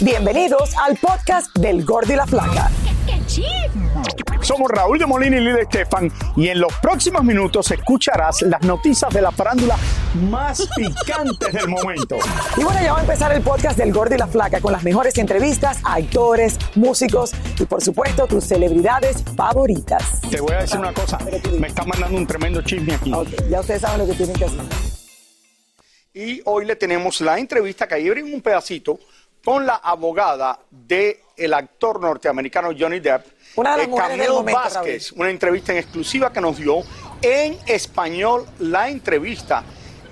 Bienvenidos al podcast del Gordo y la Flaca. Somos Raúl de Molina y Lidia Estefan y en los próximos minutos escucharás las noticias de la farándula más picantes del momento. Y bueno, ya va a empezar el podcast del Gordo y la Flaca con las mejores entrevistas a actores, músicos y por supuesto tus celebridades favoritas. Te voy a decir una cosa, me está mandando un tremendo chisme aquí. Ok, ya ustedes saben lo que tienen que hacer. Y hoy le tenemos la entrevista que ahí en un pedacito con la abogada del el actor norteamericano Johnny Depp, Una de eh, Camilo momento, Vázquez, una entrevista en exclusiva que nos dio en español la entrevista.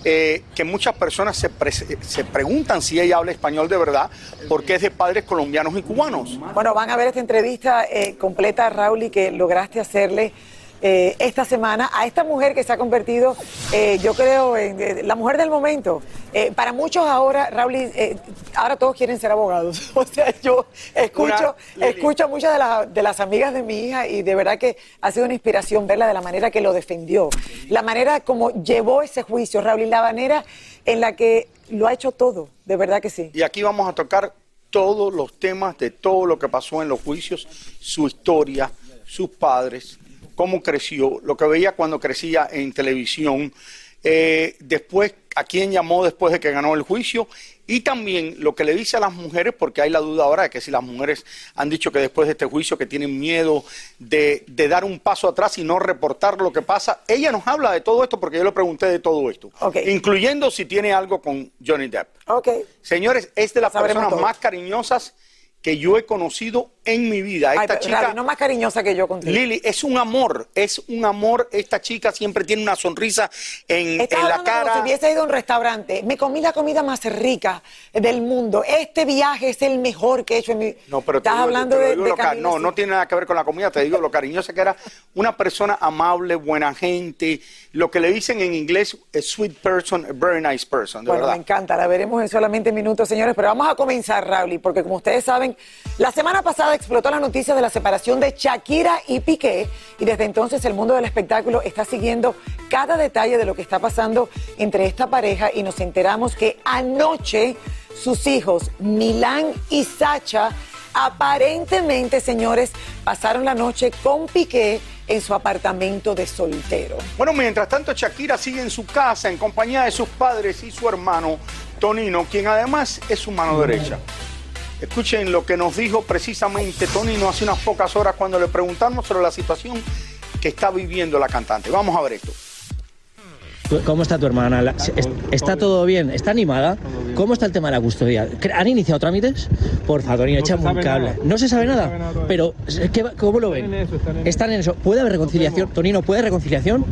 eh, que muchas personas se, pre- se preguntan si ella habla español de verdad, porque es de padres colombianos y cubanos. Bueno, van a ver esta entrevista eh, completa, Raúl, y que lograste hacerle eh, esta semana a esta mujer que se ha convertido, eh, yo creo, en la mujer del momento. Eh, para muchos ahora, Raúl, eh, ahora todos quieren ser abogados. O sea, yo escucho, Una- escucho a muchas de, las- de las amigas de mi hija y de verdad que ha sido una inspiración verla de la manera que lo defendió, la manera como llevó ese juicio, Raúl, y la manera en la que lo ha hecho todo, de verdad que sí. Y aquí vamos a tocar todos los temas de todo lo que pasó en los juicios, su historia, sus padres, cómo creció, lo que veía cuando crecía en televisión, eh, después a quién llamó después de que ganó el juicio y también lo que le dice a las mujeres, porque hay la duda ahora de que si las mujeres han dicho que después de este juicio que tienen miedo de, de dar un paso atrás y no reportar lo que pasa, ella nos habla de todo esto porque yo le pregunté de todo esto, incluyendo si tiene algo con Johnny Depp. Señores, es de las Sabremos personas todo. más cariñosas que yo he conocido en mi vida. Ay, Esta pero, chica, no más cariñosa que yo contigo. Lili, es un amor, es un amor. Esta chica siempre tiene una sonrisa en, en la como cara. si hubiese ido a un restaurante. Me comí la comida más rica del mundo. Este viaje es el mejor que he hecho en mi No, pero te Estás digo- hablando te de, de Camilo, No, sí. no tiene nada que ver con la comida, te digo lo cariñosa que era. Una persona amable, buena gente. Lo que le dicen en inglés, a sweet person, a very nice person, de Bueno, verdad. me encanta, la veremos en solamente minutos, señores, pero vamos a comenzar, Raúl, porque como ustedes saben, la semana pasada explotó la noticia de la separación de Shakira y Piqué, y desde entonces el mundo del espectáculo está siguiendo cada detalle de lo que está pasando entre esta pareja, y nos enteramos que anoche sus hijos, Milán y Sacha, aparentemente, señores, pasaron la noche con Piqué en su apartamento de soltero. Bueno, mientras tanto, Shakira sigue en su casa en compañía de sus padres y su hermano Tonino, quien además es su mano derecha. Escuchen lo que nos dijo precisamente Tonino hace unas pocas horas cuando le preguntamos sobre la situación que está viviendo la cantante. Vamos a ver esto. ¿Tú- ¿Cómo está tu hermana? ¿Está todo bien? ¿Está animada? ¿Cómo está el tema de la custodia? ¿Cre- ¿Han iniciado trámites? Por favor, Tonino, échame un cable. ¿No se sabe nada? Pero, ¿cómo lo ven? Están en eso. ¿Puede haber reconciliación? Tonino, ¿puede haber reconciliación?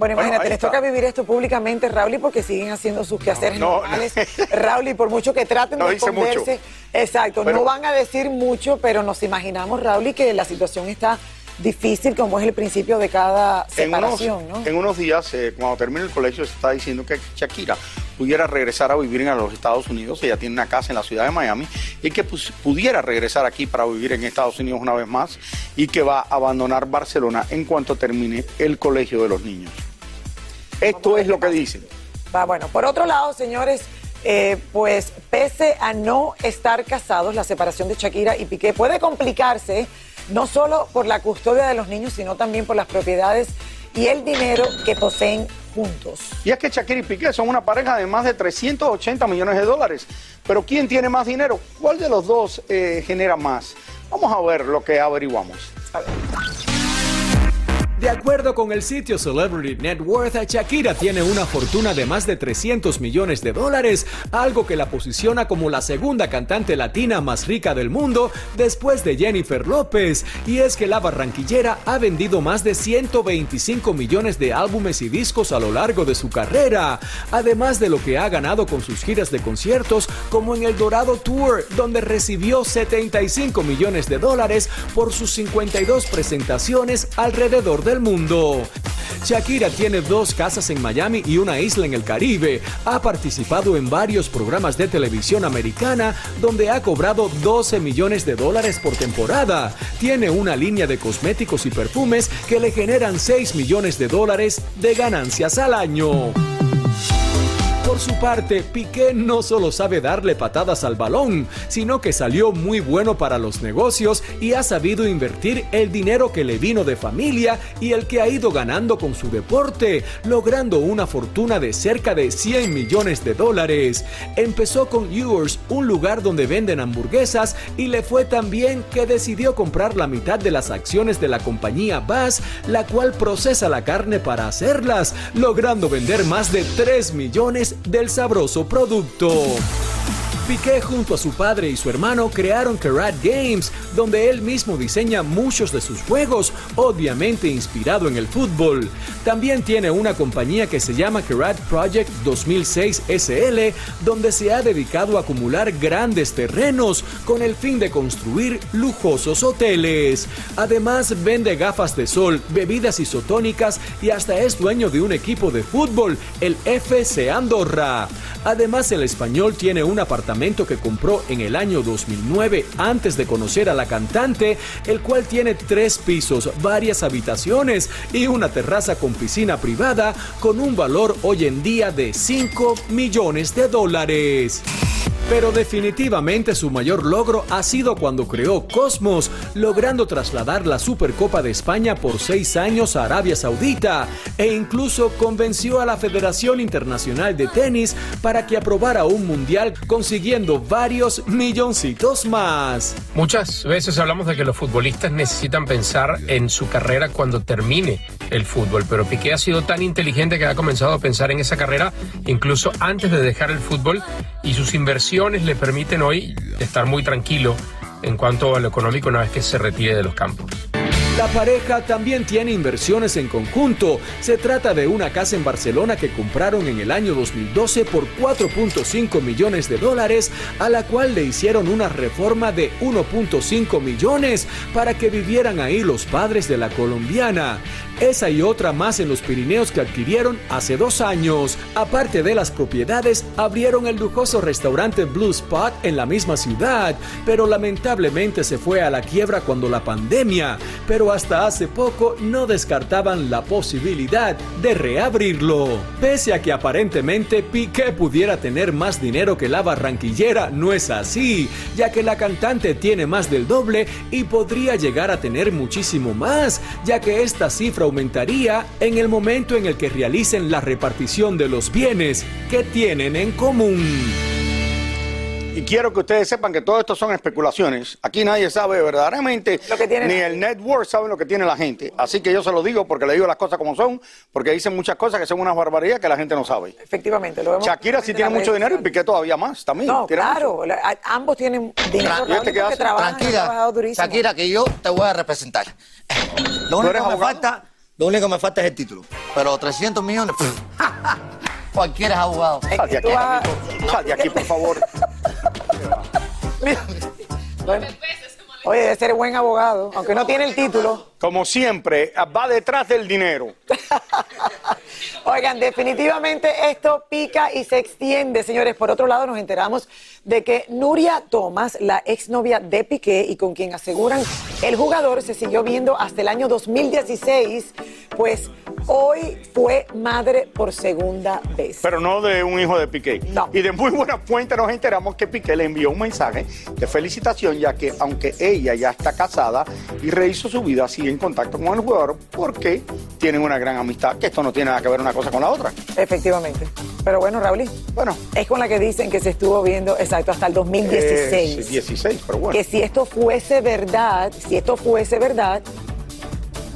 Bueno, imagínate, les está. toca vivir esto públicamente, Raúl, porque siguen haciendo sus quehaceres No, no. normales. Raúl, y por mucho que traten No de mucho. esconderse, exacto, Pero- no van a decir mucho, pero nos imaginamos, Raúl, que la situación está difícil como es el principio de cada En unos, separación, ¿no? en unos días, eh, cuando termine el colegio, se está diciendo que Shakira pudiera regresar a vivir en los Estados Unidos. Ella tiene una casa en la ciudad de Miami y que pues, pudiera regresar aquí para vivir en Estados Unidos una vez más y que va a abandonar Barcelona en cuanto termine el colegio de los niños. Esto es lo que dicen. Va, bueno, por otro lado, señores, eh, pues pese a no estar casados, la separación de Shakira y Piqué puede complicarse no solo por la custodia de los niños, sino también por las propiedades y el dinero que poseen juntos. Y es que Shakira y Piqué son una pareja de más de 380 millones de dólares. Pero ¿quién tiene más dinero? ¿Cuál de los dos eh, genera más? Vamos a ver lo que averiguamos. A ver. De acuerdo con el sitio Celebrity Net Worth, Shakira tiene una fortuna de más de 300 millones de dólares, algo que la posiciona como la segunda cantante latina más rica del mundo después de Jennifer López. Y es que la barranquillera ha vendido más de 125 millones de álbumes y discos a lo largo de su carrera, además de lo que ha ganado con sus giras de conciertos como en el Dorado Tour, donde recibió 75 millones de dólares por sus 52 presentaciones alrededor del mundo. Shakira tiene dos casas en Miami y una isla en el Caribe. Ha participado en varios programas de televisión americana donde ha cobrado 12 millones de dólares por temporada. Tiene una línea de cosméticos y perfumes que le generan 6 millones de dólares de ganancias al año. Su parte, Piqué no solo sabe darle patadas al balón, sino que salió muy bueno para los negocios y ha sabido invertir el dinero que le vino de familia y el que ha ido ganando con su deporte, logrando una fortuna de cerca de 100 millones de dólares. Empezó con Yours, un lugar donde venden hamburguesas, y le fue tan bien que decidió comprar la mitad de las acciones de la compañía Bass, la cual procesa la carne para hacerlas, logrando vender más de 3 millones del sabroso producto. Piqué junto a su padre y su hermano crearon Karat Games, donde él mismo diseña muchos de sus juegos, obviamente inspirado en el fútbol. También tiene una compañía que se llama Karat Project 2006 SL, donde se ha dedicado a acumular grandes terrenos con el fin de construir lujosos hoteles. Además, vende gafas de sol, bebidas isotónicas y hasta es dueño de un equipo de fútbol, el FC Andorra. Además, el español tiene un apartamento que compró en el año 2009 antes de conocer a la cantante, el cual tiene tres pisos, varias habitaciones y una terraza con piscina privada con un valor hoy en día de 5 millones de dólares. Pero definitivamente su mayor logro ha sido cuando creó Cosmos, logrando trasladar la Supercopa de España por seis años a Arabia Saudita e incluso convenció a la Federación Internacional de Tenis para que aprobara un mundial consiguiendo varios milloncitos más. Muchas veces hablamos de que los futbolistas necesitan pensar en su carrera cuando termine el fútbol, pero Piqué ha sido tan inteligente que ha comenzado a pensar en esa carrera incluso antes de dejar el fútbol y sus inversiones le permiten hoy estar muy tranquilo en cuanto a lo económico una vez que se retire de los campos. La pareja también tiene inversiones en conjunto. Se trata de una casa en Barcelona que compraron en el año 2012 por 4.5 millones de dólares, a la cual le hicieron una reforma de 1.5 millones para que vivieran ahí los padres de la colombiana. Esa y otra más en los Pirineos que adquirieron hace dos años. Aparte de las propiedades, abrieron el lujoso restaurante Blue Spot en la misma ciudad, pero lamentablemente se fue a la quiebra cuando la pandemia. Pero hasta hace poco no descartaban la posibilidad de reabrirlo. Pese a que aparentemente Piqué pudiera tener más dinero que la barranquillera, no es así, ya que la cantante tiene más del doble y podría llegar a tener muchísimo más, ya que esta cifra aumentaría en el momento en el que realicen la repartición de los bienes que tienen en común. Y quiero que ustedes sepan que todo esto son especulaciones. Aquí nadie sabe verdaderamente, ni el network sabe lo que tiene la gente. Así que yo se lo digo porque le digo las cosas como son, porque dicen muchas cosas que son unas barbaridades que la gente no sabe. Efectivamente, lo vemos. Shakira sí tiene mucho dinero y Piqué todavía más también. No, Tiene claro, mucho. la- a- ambos tienen dinero ¿y este hace? trabajan, han Tranquila. Shakira, que yo te voy a representar. Lo único, que me falta, lo único que me falta es el título. Pero 300 millones, cualquiera es abogado. Sal de aquí, vas-. Sal de aquí, por favor. Bueno, oye, debe ser buen abogado, aunque no tiene el título. Como siempre, va detrás del dinero. Oigan, definitivamente esto pica y se extiende, señores. Por otro lado, nos enteramos de que Nuria Thomas, la exnovia de Piqué y con quien aseguran el jugador se siguió viendo hasta el año 2016, Pues hoy fue madre por segunda vez. Pero no de un hijo de Piqué. Y de muy buena fuente nos enteramos que Piqué le envió un mensaje de felicitación, ya que aunque ella ya está casada y rehizo su vida, sigue en contacto con el jugador porque tienen una gran amistad, que esto no tiene nada que ver una cosa con la otra. Efectivamente. Pero bueno, Raúl, bueno. es con la que dicen que se estuvo viendo, exacto, hasta el 2016. Eh, sí, 16, pero bueno. Que si esto fuese verdad, si esto fuese verdad,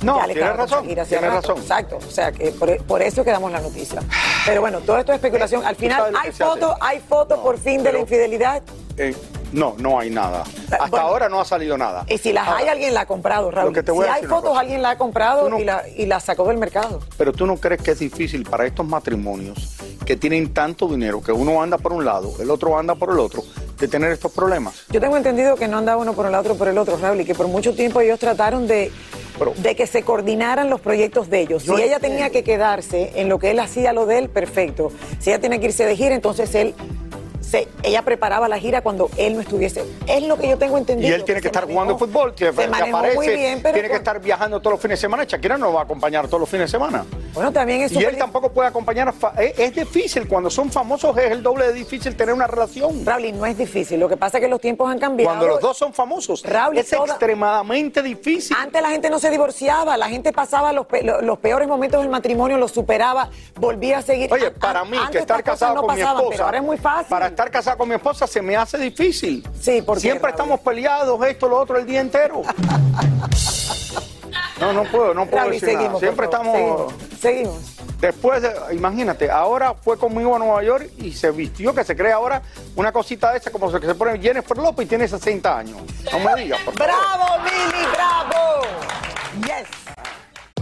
no, tienes razón, tienes razón. Exacto, o sea, que por, por eso quedamos la noticia. Pero bueno, todo esto es especulación. Al ¿Tú final, ¿hay que foto, hay foto por fin de la infidelidad? Eh, no, no hay nada. Hasta bueno. ahora no ha salido nada. Y si las hay, alguien la ha comprado, Raúl. Si hay fotos, alguien la ha comprado no- y, la, y la sacó del mercado. Pero tú no crees que es difícil para estos matrimonios que tienen tanto dinero que uno anda por un lado, el otro anda por el otro, de tener estos problemas. Yo tengo entendido que no andaba uno por el otro por el otro, Raúl, y que por mucho tiempo ellos trataron de, de que se coordinaran los proyectos de ellos. Si ella entiendo. tenía que quedarse en lo que él hacía, lo de él, perfecto. Si ella tenía que irse de gira, entonces él... Se, ella preparaba la gira cuando él no estuviese. Es lo que yo tengo Y entendido. él tiene que estar manejó- jugando fútbol, que, se manejó aparece, muy bien, pero tiene que estar viajando todos los fines de semana. Shakira no va a acompañar todos los fines de semana. Bueno, también es Y él tampoco puede acompañar. a Es, es difícil, cuando son famosos es el doble de difícil tener una relación. Raúl, no es difícil. Lo que pasa es que los tiempos han cambiado. Cuando los dos son famosos, Raúl, es toda- extremadamente difícil. Antes la gente no se divorciaba, la gente pasaba los, pe- lo- los peores momentos del matrimonio, los superaba, volvía a seguir. Oye, para mí, antes que estar casado no con mi esposa. Pero ahora es muy fácil. Para estar casado con mi esposa se me hace difícil. Sí, porque Siempre estamos peleados, esto, lo otro, el día entero. No, no puedo, no puedo decir seguimos, nada. Siempre favor, estamos. Seguimos. seguimos. Después, de, imagínate, ahora fue conmigo a Nueva York y se vistió, que se cree ahora una cosita de esa, como que se pone Jennifer López y tiene 60 años. No me digas, por favor. ¡Bravo, Mili! ¡Bravo!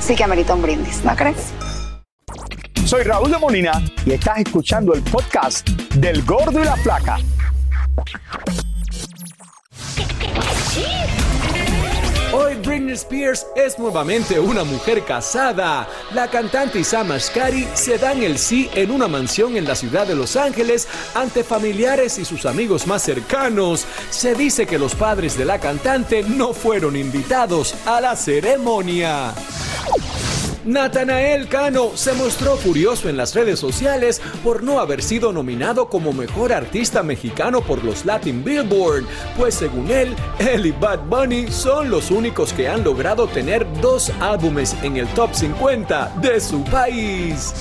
sí que amerita un brindis, ¿no crees? Soy Raúl de Molina y estás escuchando el podcast del Gordo y la Flaca. Hoy Britney Spears es nuevamente una mujer casada. La cantante y Sam Asghari se dan el sí en una mansión en la ciudad de Los Ángeles ante familiares y sus amigos más cercanos. Se dice que los padres de la cantante no fueron invitados a la ceremonia. Natanael Cano se mostró furioso en las redes sociales por no haber sido nominado como mejor artista mexicano por los Latin Billboard, pues según él, él y Bad Bunny son los únicos que han logrado tener dos álbumes en el top 50 de su país.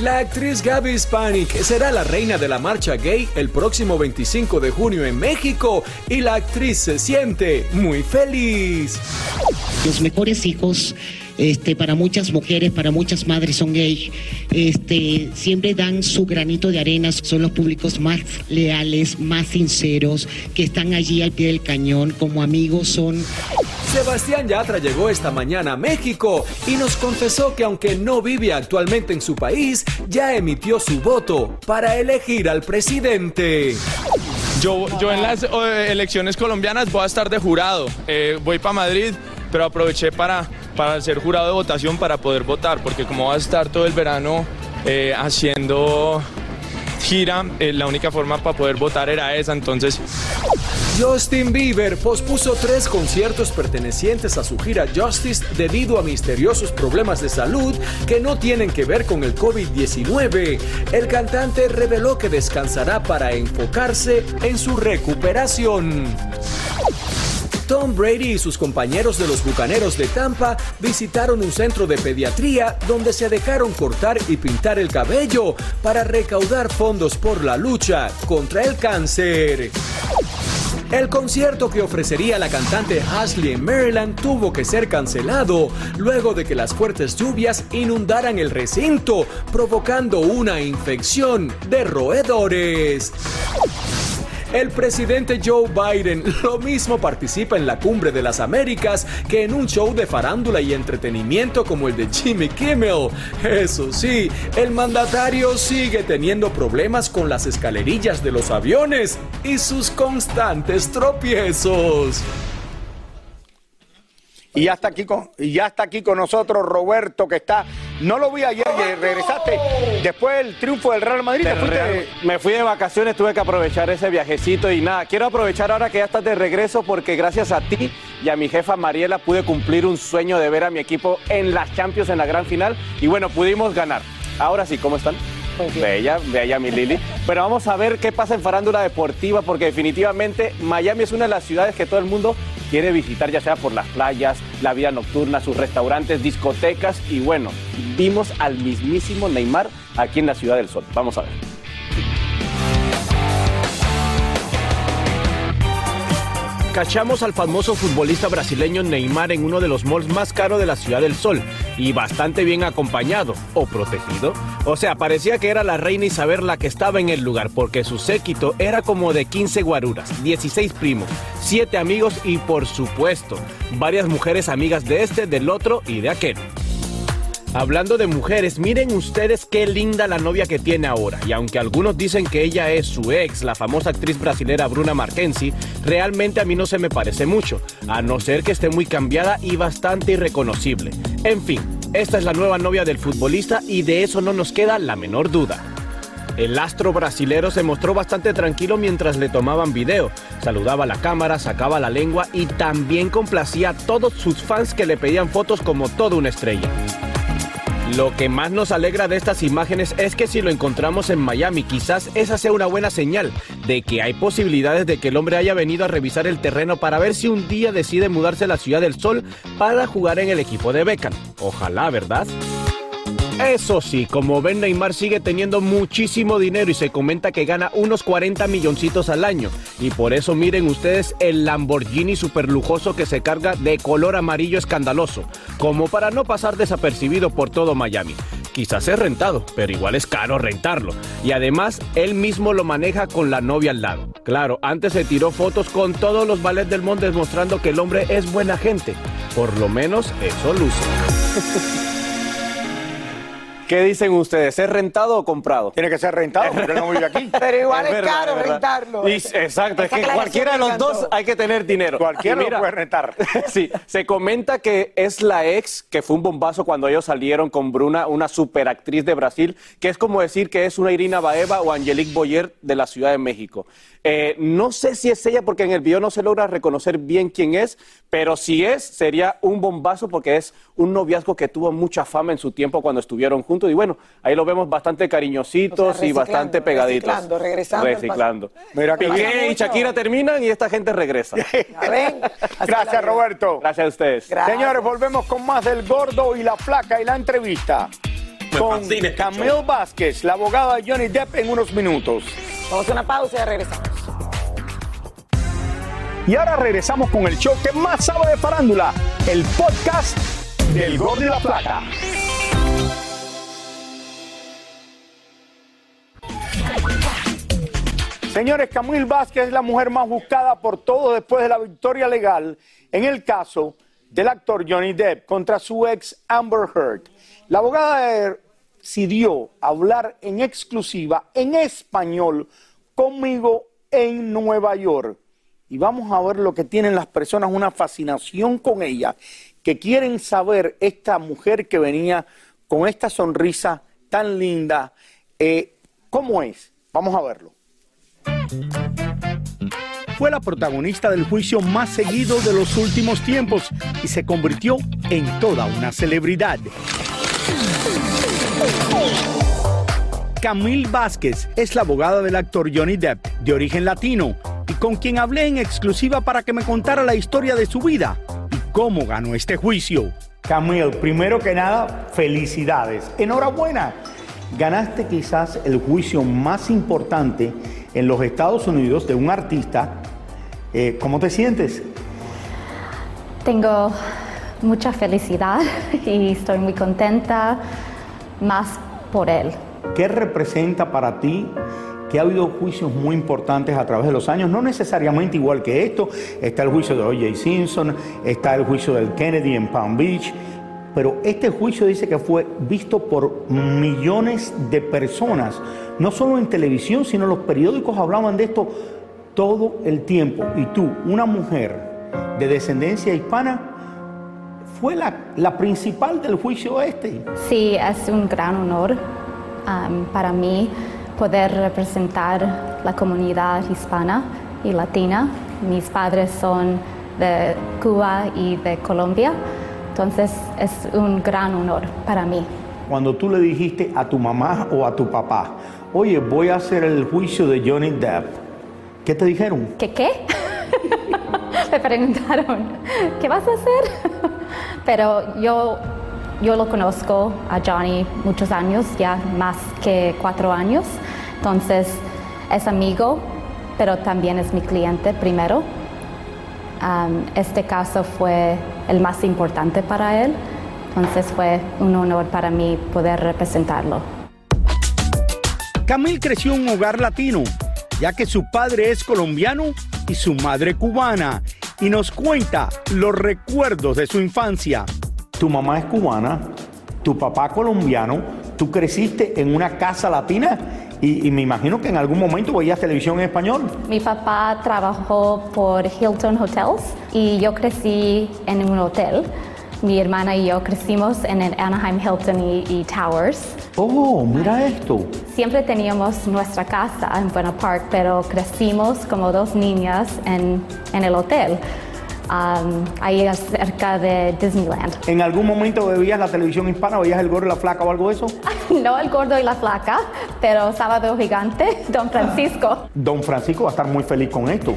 La actriz Gaby Hispanic será la reina de la marcha gay el próximo 25 de junio en México y la actriz se siente muy feliz. Los mejores hijos este, para muchas mujeres, para muchas madres son gay, este, siempre dan su granito de arena, son los públicos más leales, más sinceros, que están allí al pie del cañón, como amigos son Sebastián Yatra llegó esta mañana a México y nos confesó que aunque no vive actualmente en su país, ya emitió su voto para elegir al presidente. Yo, yo en las eh, elecciones colombianas voy a estar de jurado. Eh, voy para Madrid, pero aproveché para, para ser jurado de votación para poder votar, porque como voy a estar todo el verano eh, haciendo gira, eh, la única forma para poder votar era esa, entonces Justin Bieber pospuso tres conciertos pertenecientes a su gira Justice debido a misteriosos problemas de salud que no tienen que ver con el COVID-19. El cantante reveló que descansará para enfocarse en su recuperación. Tom Brady y sus compañeros de los Bucaneros de Tampa visitaron un centro de pediatría donde se dejaron cortar y pintar el cabello para recaudar fondos por la lucha contra el cáncer. El concierto que ofrecería la cantante Ashley en Maryland tuvo que ser cancelado luego de que las fuertes lluvias inundaran el recinto, provocando una infección de roedores. El presidente Joe Biden lo mismo participa en la Cumbre de las Américas que en un show de farándula y entretenimiento como el de Jimmy Kimmel. Eso sí, el mandatario sigue teniendo problemas con las escalerillas de los aviones y sus constantes tropiezos. Y ya está aquí con, y ya está aquí con nosotros Roberto, que está. No lo vi ayer, regresaste después del triunfo del Real Madrid. te Me fui de vacaciones, tuve que aprovechar ese viajecito y nada, quiero aprovechar ahora que ya estás de regreso porque gracias a ti y a mi jefa Mariela pude cumplir un sueño de ver a mi equipo en las Champions en la gran final y bueno, pudimos ganar. Ahora sí, ¿cómo están? Bella, bella mi Lili. Pero vamos a ver qué pasa en farándula deportiva porque definitivamente Miami es una de las ciudades que todo el mundo quiere visitar, ya sea por las playas, la vida nocturna, sus restaurantes, discotecas y bueno, vimos al mismísimo Neymar aquí en la Ciudad del Sol. Vamos a ver. Cachamos al famoso futbolista brasileño Neymar en uno de los malls más caros de la Ciudad del Sol y bastante bien acompañado o protegido. O sea, parecía que era la reina Isabel la que estaba en el lugar porque su séquito era como de 15 guaruras, 16 primos, 7 amigos y por supuesto varias mujeres amigas de este, del otro y de aquel. Hablando de mujeres, miren ustedes qué linda la novia que tiene ahora. Y aunque algunos dicen que ella es su ex, la famosa actriz brasilera Bruna Marquenzi, realmente a mí no se me parece mucho, a no ser que esté muy cambiada y bastante irreconocible. En fin, esta es la nueva novia del futbolista y de eso no nos queda la menor duda. El astro brasilero se mostró bastante tranquilo mientras le tomaban video. Saludaba a la cámara, sacaba la lengua y también complacía a todos sus fans que le pedían fotos como toda una estrella. Lo que más nos alegra de estas imágenes es que si lo encontramos en Miami, quizás esa sea una buena señal de que hay posibilidades de que el hombre haya venido a revisar el terreno para ver si un día decide mudarse a la Ciudad del Sol para jugar en el equipo de Beckham. Ojalá, ¿verdad? Eso sí, como ven, Neymar sigue teniendo muchísimo dinero y se comenta que gana unos 40 milloncitos al año. Y por eso miren ustedes el Lamborghini super lujoso que se carga de color amarillo escandaloso, como para no pasar desapercibido por todo Miami. Quizás es rentado, pero igual es caro rentarlo. Y además, él mismo lo maneja con la novia al lado. Claro, antes se tiró fotos con todos los ballets del mundo demostrando que el hombre es buena gente. Por lo menos eso luce. ¿Qué dicen ustedes? ¿Es rentado o comprado? Tiene que ser rentado porque no vive aquí. Pero igual es, verdad, caro verdad. rentarlo. Y- exacto, es que cualquiera de los dos hay que tener dinero. Cualquiera lo puede rentar. sí, se comenta que es la ex que fue un bombazo cuando ellos salieron con Bruna, una superactriz de Brasil, que es como decir que es una Irina Baeva o Angelique Boyer de la Ciudad de México. Eh, no sé si es ella porque en el video no se logra reconocer bien quién es, pero si es, sería un bombazo porque es un noviazgo que tuvo mucha fama en su tiempo cuando estuvieron juntos. Y bueno, ahí lo vemos bastante cariñositos O sea, y bastante pegaditos. reciclando, regresando al Reciclando. Mira Piqué y Shakira terminan y esta gente regresa. Gracias, Roberto. Gracias a ustedes. Señores, volvemos con más del gordo y la flaca y la entrevista. Con Camille Vázquez, la abogada de Johnny Depp, en unos minutos. Vamos a una pausa y regresamos. Y ahora regresamos con el show que más sabe de farándula, el podcast del Gordo y la Plata. Señores, Camille Vázquez es la mujer más buscada por todos después de la victoria legal en el caso del actor Johnny Depp contra su ex Amber Heard. La abogada decidió hablar en exclusiva en español conmigo en Nueva York. Y vamos a ver lo que tienen las personas, una fascinación con ella, que quieren saber esta mujer que venía con esta sonrisa tan linda, eh, ¿cómo es? Vamos a verlo. Fue la protagonista del juicio más seguido de los últimos tiempos y se convirtió en toda una celebridad. Camille Vázquez es la abogada del actor Johnny Depp, de origen latino, y con quien hablé en exclusiva para que me contara la historia de su vida y cómo ganó este juicio. Camille, primero que nada, felicidades. Enhorabuena. Ganaste quizás el juicio más importante en los Estados Unidos de un artista. Eh, ¿Cómo te sientes? Tengo mucha felicidad y estoy muy contenta más por él. ¿Qué representa para ti que ha habido juicios muy importantes a través de los años, no necesariamente igual que esto, está el juicio de O.J. Simpson, está el juicio del Kennedy en Palm Beach, pero este juicio dice que fue visto por millones de personas, no solo en televisión, sino los periódicos hablaban de esto todo el tiempo. Y tú, una mujer de descendencia hispana, fue la, principal del juicio este. Sí, es un gran honor um, para mí poder representar la comunidad hispana y latina. Mis padres son de Cuba y de Colombia, entonces es un gran honor para mí. Cuando tú le dijiste a tu mamá o a tu papá, oye, voy a hacer el juicio de Johnny Depp, ¿qué te dijeron? ¿Qué qué? Me preguntaron, ¿qué vas a hacer? Pero yo yo lo conozco a Johnny muchos años, ya más que cuatro años. Entonces es amigo, pero también es mi cliente primero. Um, este caso fue el más importante para él, entonces fue un honor para mí poder representarlo. Camil creció en un hogar latino, ya que su padre es colombiano y su madre cubana, y nos cuenta los recuerdos de su infancia tu mamá es cubana, tu papá colombiano, tú creciste en una casa latina y, me imagino que en algún momento veías televisión en español. Mi papá trabajó por Hilton Hotels y yo crecí en un hotel. Mi hermana y yo crecimos en el Anaheim Hilton y, Towers. Oh, mira esto. Siempre teníamos nuestra casa en Buena Park, pero crecimos como dos niñas en, en el hotel ahí cerca de Disneyland. ¿En algún momento veías la televisión hispana, veías el gordo y la flaca o algo de eso? no el gordo y la flaca, pero Sábado Gigante, Don Francisco. Don Francisco va a estar muy feliz con esto.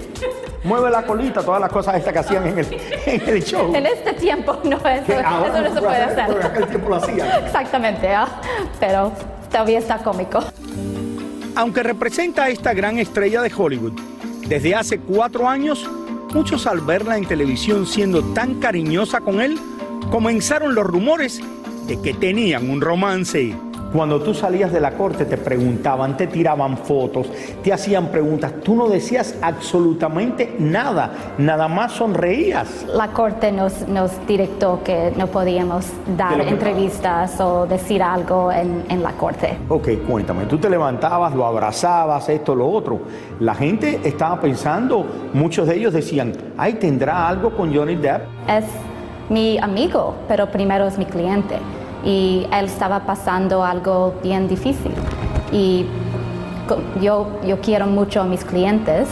Mueve la colita, todas las cosas estas que hacían en el, show. En este tiempo no, eso, eso no se puede hacer. en aquel tiempo lo hacían. Exactamente, ¿ah? pero todavía está cómico. Aunque representa a esta gran estrella de Hollywood, desde hace cuatro años Muchos al verla en televisión siendo tan cariñosa con él, comenzaron los rumores de que tenían un romance. Cuando tú salías de la corte te preguntaban, te tiraban fotos, te hacían preguntas, tú no decías absolutamente nada, nada más sonreías. La corte nos, nos directó que no podíamos dar entrevistas o decir algo en, en, la corte. Ok, cuéntame, tú te levantabas, lo abrazabas, esto, lo otro. La gente estaba pensando, muchos de ellos decían, ay, ¿tendrá algo con Johnny Depp? Es mi amigo, pero primero es mi cliente y él estaba pasando algo bien difícil. Y yo, yo quiero mucho a mis clientes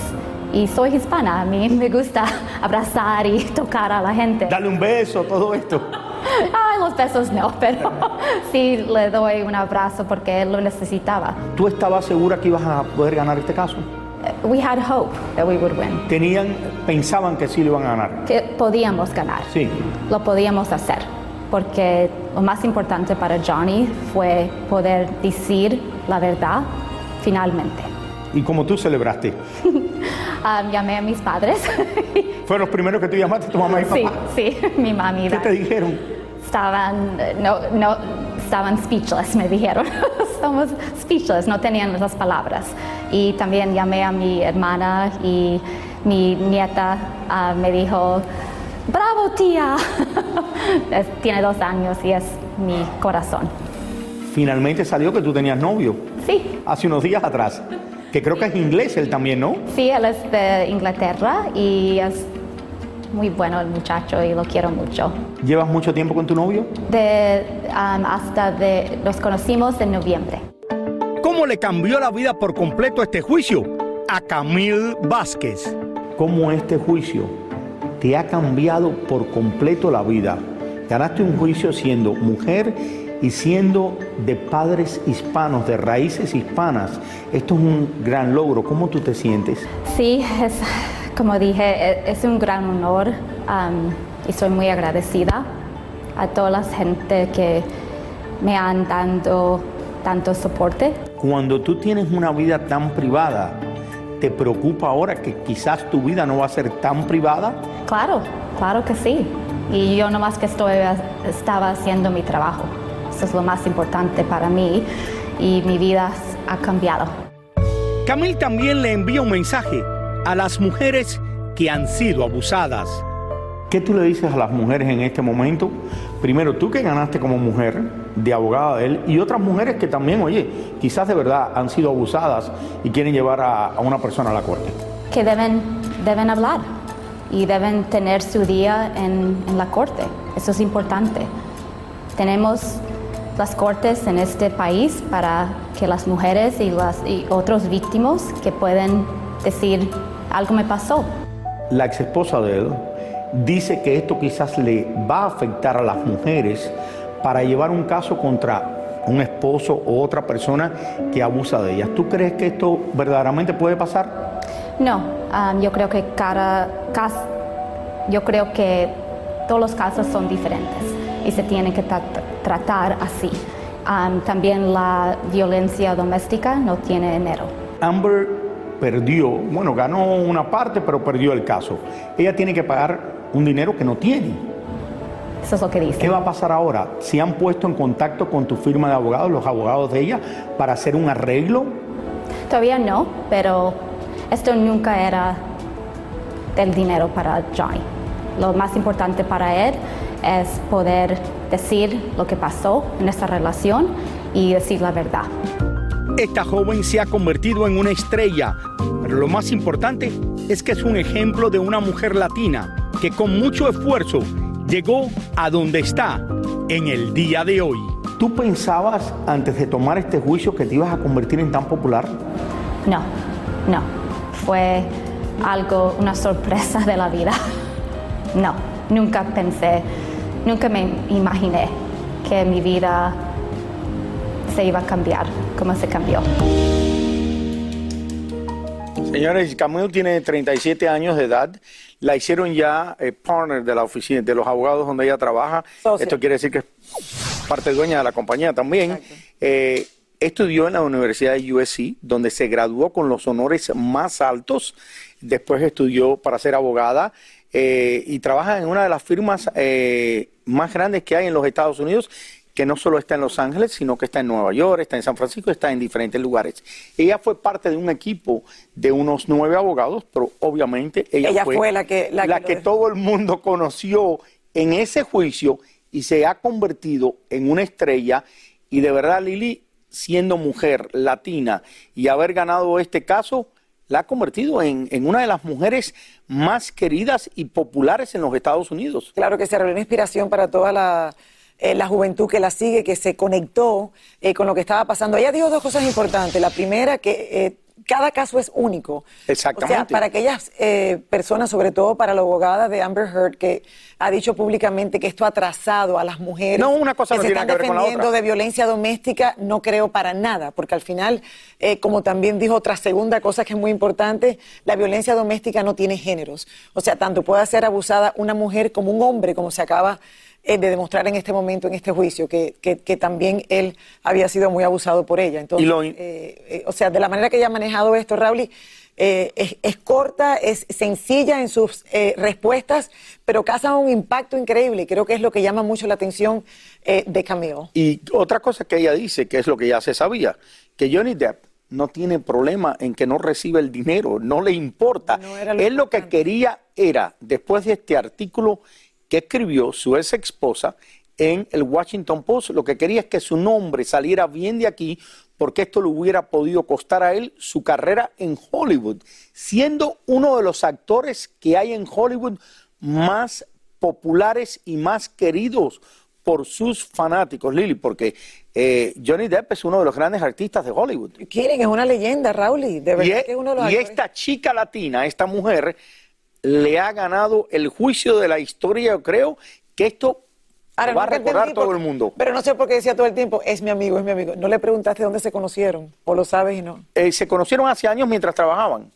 y soy hispana, a mí me gusta abrazar y tocar a la gente. Dale un beso, todo esto. Ay, los besos no, pero sí le doy un abrazo porque él lo necesitaba. ¿Tú estabas segura que ibas a poder ganar este caso? We had hope that we would win. Tenían, pensaban que sí lo iban a ganar. Que podíamos ganar. Sí. Lo podíamos hacer porque lo más importante para Johnny fue poder decir la verdad finalmente. ¿Y cómo tú celebraste? Um, llamé a mis padres. ¿Fueron los primeros que tú llamaste, tu mamá y papá? Sí, sí, mi mamá y ¿Qué te dijeron? Estaban, no, no, estaban speechless, me dijeron. Estamos speechless, no tenían esas palabras. Y también llamé a mi hermana y mi nieta uh, me dijo, bravo tía. Tiene dos años y es mi corazón. Finalmente salió que tú tenías novio. Sí. Hace unos días atrás. Que creo que es inglés él también, ¿no? Sí, él es de Inglaterra y es muy bueno el muchacho y lo quiero mucho. ¿Llevas mucho tiempo con tu novio? De, um, hasta de, nos conocimos en noviembre. ¿Cómo le cambió la vida por completo este juicio a Camille Vázquez? ¿Cómo este juicio te ha cambiado por completo la vida. Ganaste un juicio siendo mujer y siendo de padres hispanos, de raíces hispanas, esto es un gran logro. ¿Cómo tú te sientes? Sí, es, como dije, e- es un gran honor um, y soy muy agradecida a toda la gente que me han dado tanto soporte. Cuando tú tienes una vida tan privada, ¿te preocupa ahora que quizás tu vida no va a ser tan privada? Claro, claro que sí. Y yo nomás que estoy, estaba haciendo mi trabajo. Eso es lo más importante para mí y mi vida ha cambiado. Camil también le envía un mensaje a las mujeres que han sido abusadas. ¿Qué tú le dices a las mujeres en este momento? Primero, tú que ganaste como mujer de abogada de él y otras mujeres que también, oye, quizás de verdad han sido abusadas y quieren llevar a, a una persona a la corte. Que deben, deben hablar y deben tener su día en, la corte. Eso es importante. Tenemos las cortes en este país para que las mujeres y, las, y otros víctimas que pueden decir algo me pasó. La ex esposa de él dice que esto quizás le va a afectar a las mujeres para llevar un caso contra un esposo o otra persona que abusa de ellas. ¿Tú crees que esto verdaderamente puede pasar? No, um, yo creo que cada caso, yo creo que todos los casos son diferentes y se tienen que tra- tratar así. Um, también la violencia doméstica no tiene enero. Amber perdió, bueno, ganó una parte, pero perdió el caso. Ella tiene que pagar un dinero que no tiene. Eso es lo que dice. ¿Qué va a pasar ahora? ¿Se han puesto en contacto con tu firma de abogados, los abogados de ella, para hacer un arreglo? Todavía no, pero esto nunca era del dinero para Johnny. Lo más importante para él es poder decir lo que pasó en esta relación y decir la verdad. Esta joven se ha convertido en una estrella, pero lo más importante es que es un ejemplo de una mujer latina que con mucho esfuerzo llegó a donde está en el día de hoy. ¿Tú pensabas antes de tomar este juicio que te ibas a convertir en tan popular? No, no. Fue algo, una sorpresa de la vida. No, nunca pensé, nunca me imaginé que mi vida se iba a cambiar como se cambió. Señores, Camilo tiene 37 años de edad. La hicieron ya eh, partner de la oficina, de los abogados donde ella trabaja. Socia. Esto quiere decir que es parte dueña de la compañía también. Eh, estudió en la Universidad de USC, donde se graduó con los honores más altos. Después estudió para ser abogada eh, y trabaja en una de las firmas eh, más grandes que hay en los Estados Unidos, que no solo está en Los Ángeles, sino que está en Nueva York, está en San Francisco, está en diferentes lugares. Ella fue parte de un equipo de unos nueve abogados, pero obviamente ella, Ella fue la que- la que todo el mundo conoció en ese juicio y se ha convertido en una estrella. Y de verdad, Lili, siendo mujer latina y haber ganado este caso, la ha convertido en, en una de las mujeres más queridas y populares en los Estados Unidos. Claro que se reveló una inspiración para toda la, eh, la juventud que la sigue, que se conectó eh, con lo que estaba pasando. Ella dijo dos cosas importantes. La primera, que eh, cada caso es único. Exactamente. O sea, para aquellas eh, personas, sobre todo para la abogada de Amber Heard, que ha dicho públicamente que esto ha atrasado a las mujeres No, una cosa que no se tiene están que ver con la defendiendo otra. de violencia doméstica, no creo para nada, porque al final, eh, como también dijo otra segunda cosa que es muy importante, la violencia doméstica no tiene géneros. O sea, tanto puede ser abusada una mujer como un hombre, como se acaba eh, de demostrar en este momento, en este juicio, que, que- que también él había sido muy abusado por ella. Entonces, lo- eh, eh, o sea, de la manera que ella ha manejado esto, Rauli, eh, es, es corta, es sencilla en sus eh, respuestas, pero causa un impacto increíble creo que es lo que llama mucho la atención eh, de Camille. Y otra cosa que ella dice, que es lo que ya se sabía, que Johnny Depp no tiene problema en que no reciba el dinero, no le importa. lo Él lo que quería era, después de este artículo que escribió su ex esposa en el Washington Post, lo que quería es que su nombre saliera bien de aquí, porque esto le hubiera podido costar a él su carrera en Hollywood, siendo uno de los actores que hay en Hollywood más populares y más queridos por sus fanáticos, Lili, porque eh, Johnny Depp es uno de los grandes artistas de Hollywood. Quieren, es una leyenda, Raúl, de verdad Y, que es uno de los y actores- esta chica latina, esta mujer, le ha ganado el juicio de la historia, yo creo que esto Ahora, va a recordar entendí todo el mundo. Pero no sé por qué decía todo el tiempo, es mi amigo, es mi amigo. No le preguntaste dónde se conocieron, o lo sabes y no. Eh, se conocieron hace años mientras trabajaban.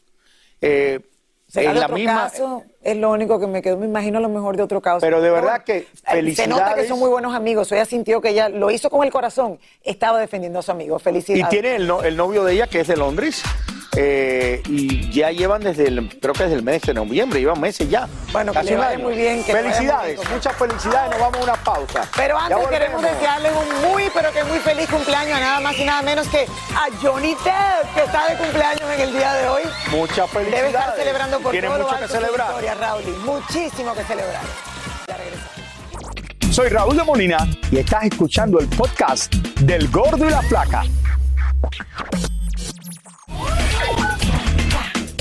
Eh, ¿Será en de la otro misma. caso? Es lo único que me quedó. Me imagino lo mejor de otro caso. Pero de verdad que Eh, Se nota que felicidades. son muy buenos amigos. Ella sintió que ella lo hizo con el corazón. Estaba defendiendo a su amigo. Y Felicidades. tiene el, no- el novio de ella que es de Londres. Eh, y ya llevan desde el, creo que desde el mes de noviembre, llevan meses ya. Bueno, que Casi le vaya muy bien, que muy felicidades, bien. muchas felicidades, nos vamos a una pausa. Pero antes queremos volvemos. desearle un muy, pero que muy feliz cumpleaños a nada más y nada menos que a Johnny Depp, que está de cumpleaños en el día de hoy. Muchas felicidades. Debe estar celebrando por Tiene todo lo mucho que celebrar. victoria, Raúl. Muchísimo que celebrar. Ya regresamos. Soy Raúl de Molina y estás escuchando el podcast del Gordo y la Flaca.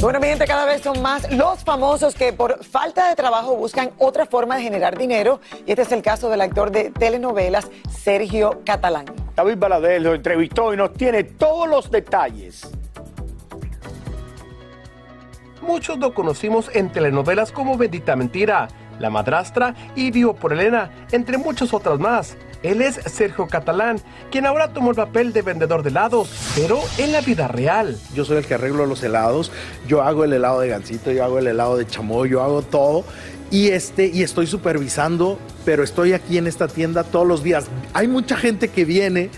Bueno, mi gente, cada vez son más los famosos que por falta de trabajo buscan otra forma de generar dinero. Y este es el caso del actor de telenovelas Sergio Catalán. David Baladés lo entrevistó y nos tiene todos los detalles. Muchos lo conocimos en telenovelas como Bendita Mentira, La Madrastra y Vivo por Elena, entre muchas otras más. Él es Sergio Catalán, quien ahora tomó el papel de vendedor de helados, pero en la vida real. Yo soy el que arreglo los helados, yo hago el helado de gansito, yo hago el helado de chamoy, yo hago todo. Y, este, y estoy supervisando, pero estoy aquí en esta tienda todos los días. Hay mucha gente que viene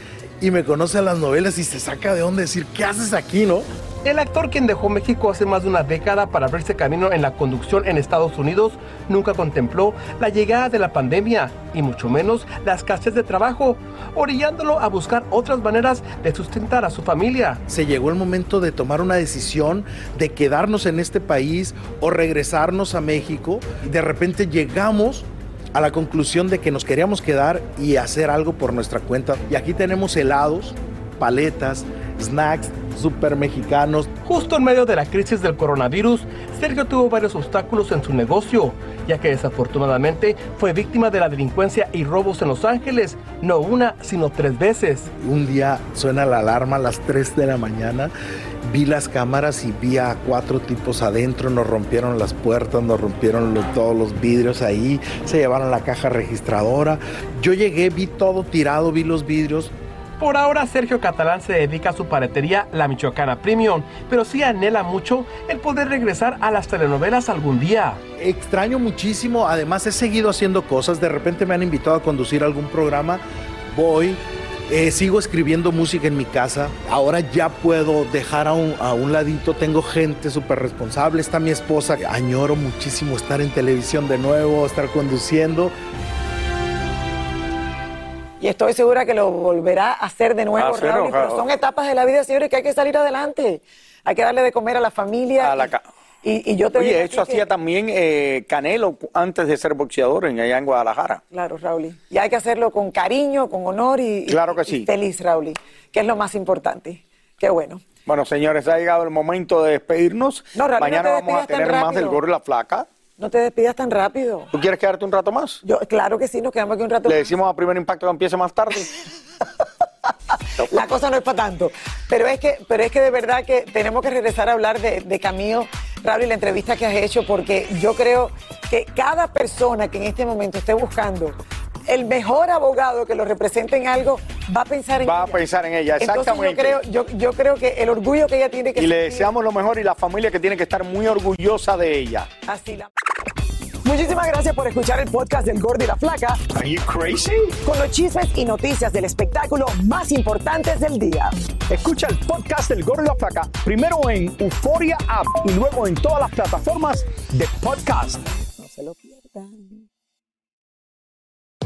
y me conoce a las novelas y se saca de onda decir, ¿qué haces aquí, no? El actor quien dejó México hace más de una década para abrirse camino en la conducción en Estados Unidos nunca contempló la llegada de la pandemia y mucho menos la escasez de trabajo, orillándolo a buscar otras maneras de sustentar a su familia. Se llegó el momento de tomar una decisión de quedarnos en este país o regresarnos a México. De repente llegamos a la conclusión de que nos queríamos quedar y hacer algo por nuestra cuenta. Y aquí tenemos helados, paletas, snacks super mexicanos. Justo en medio de la crisis del coronavirus, Sergio tuvo varios obstáculos en su negocio, ya que desafortunadamente fue víctima de la delincuencia y robos en Los Ángeles, no una, sino tres veces. Un día suena la alarma a las 3 de la mañana. Vi las cámaras y vi a cuatro tipos adentro, nos rompieron las puertas, nos rompieron todos los vidrios ahí, se llevaron la caja registradora. Yo llegué, vi todo tirado, vi los vidrios, Por ahora, Sergio Catalán se dedica a su paretería La Michoacana Premium, pero sí anhela mucho el poder regresar a las telenovelas algún día. extraño muchísimo, además he seguido haciendo cosas, de repente me han invitado a conducir algún programa, voy, eh, sigo escribiendo música en mi casa, ahora ya puedo dejar a un, a un ladito, tengo gente súper responsable, está mi esposa, añoro muchísimo estar en televisión de nuevo, estar conduciendo. Y estoy segura que lo volverá a hacer de nuevo, Raúl. ojalá. Pero son etapas de la vida, señores, que hay que salir adelante. Hay que darle de comer a la familia. A la ca- y, y yo te Oye, eso que- hacía también eh, Canelo antes de ser boxeador en, allá en Guadalajara. Claro, Raúl. Y hay que hacerlo con cariño, con honor y, y- Claro que y sí. feliz, Raúl. Que es lo más importante. Qué bueno. Bueno, señores, ha llegado el momento de despedirnos. No, Raúl, Mañana no vamos a tener más del gorro y la flaca. No te despidas tan rápido. ¿Tú quieres quedarte un rato más? Yo, claro que sí, nos quedamos aquí un rato. Le más. decimos a primer impacto que empiece más tarde. La cosa no es para tanto. Pero es que, pero es que de verdad que tenemos que regresar a hablar de, de Camilo, Raúl, y la entrevista que has hecho, porque yo creo que cada persona que en este momento esté buscando el mejor abogado que lo represente en algo va a pensar en Va a ella. pensar en ella, Entonces exactamente. yo creo, yo, yo creo que el orgullo que ella tiene que Y le deseamos lo mejor y la familia que tiene que estar muy orgullosa de ella. Así la... Muchísimas gracias por escuchar el podcast del Gordo y la Flaca. Are you crazy? Con los chismes y noticias del espectáculo más importantes del día. Escucha el podcast del Gordo y la Flaca primero en Euforia App y luego en todas las plataformas de podcast. No se lo pierdan.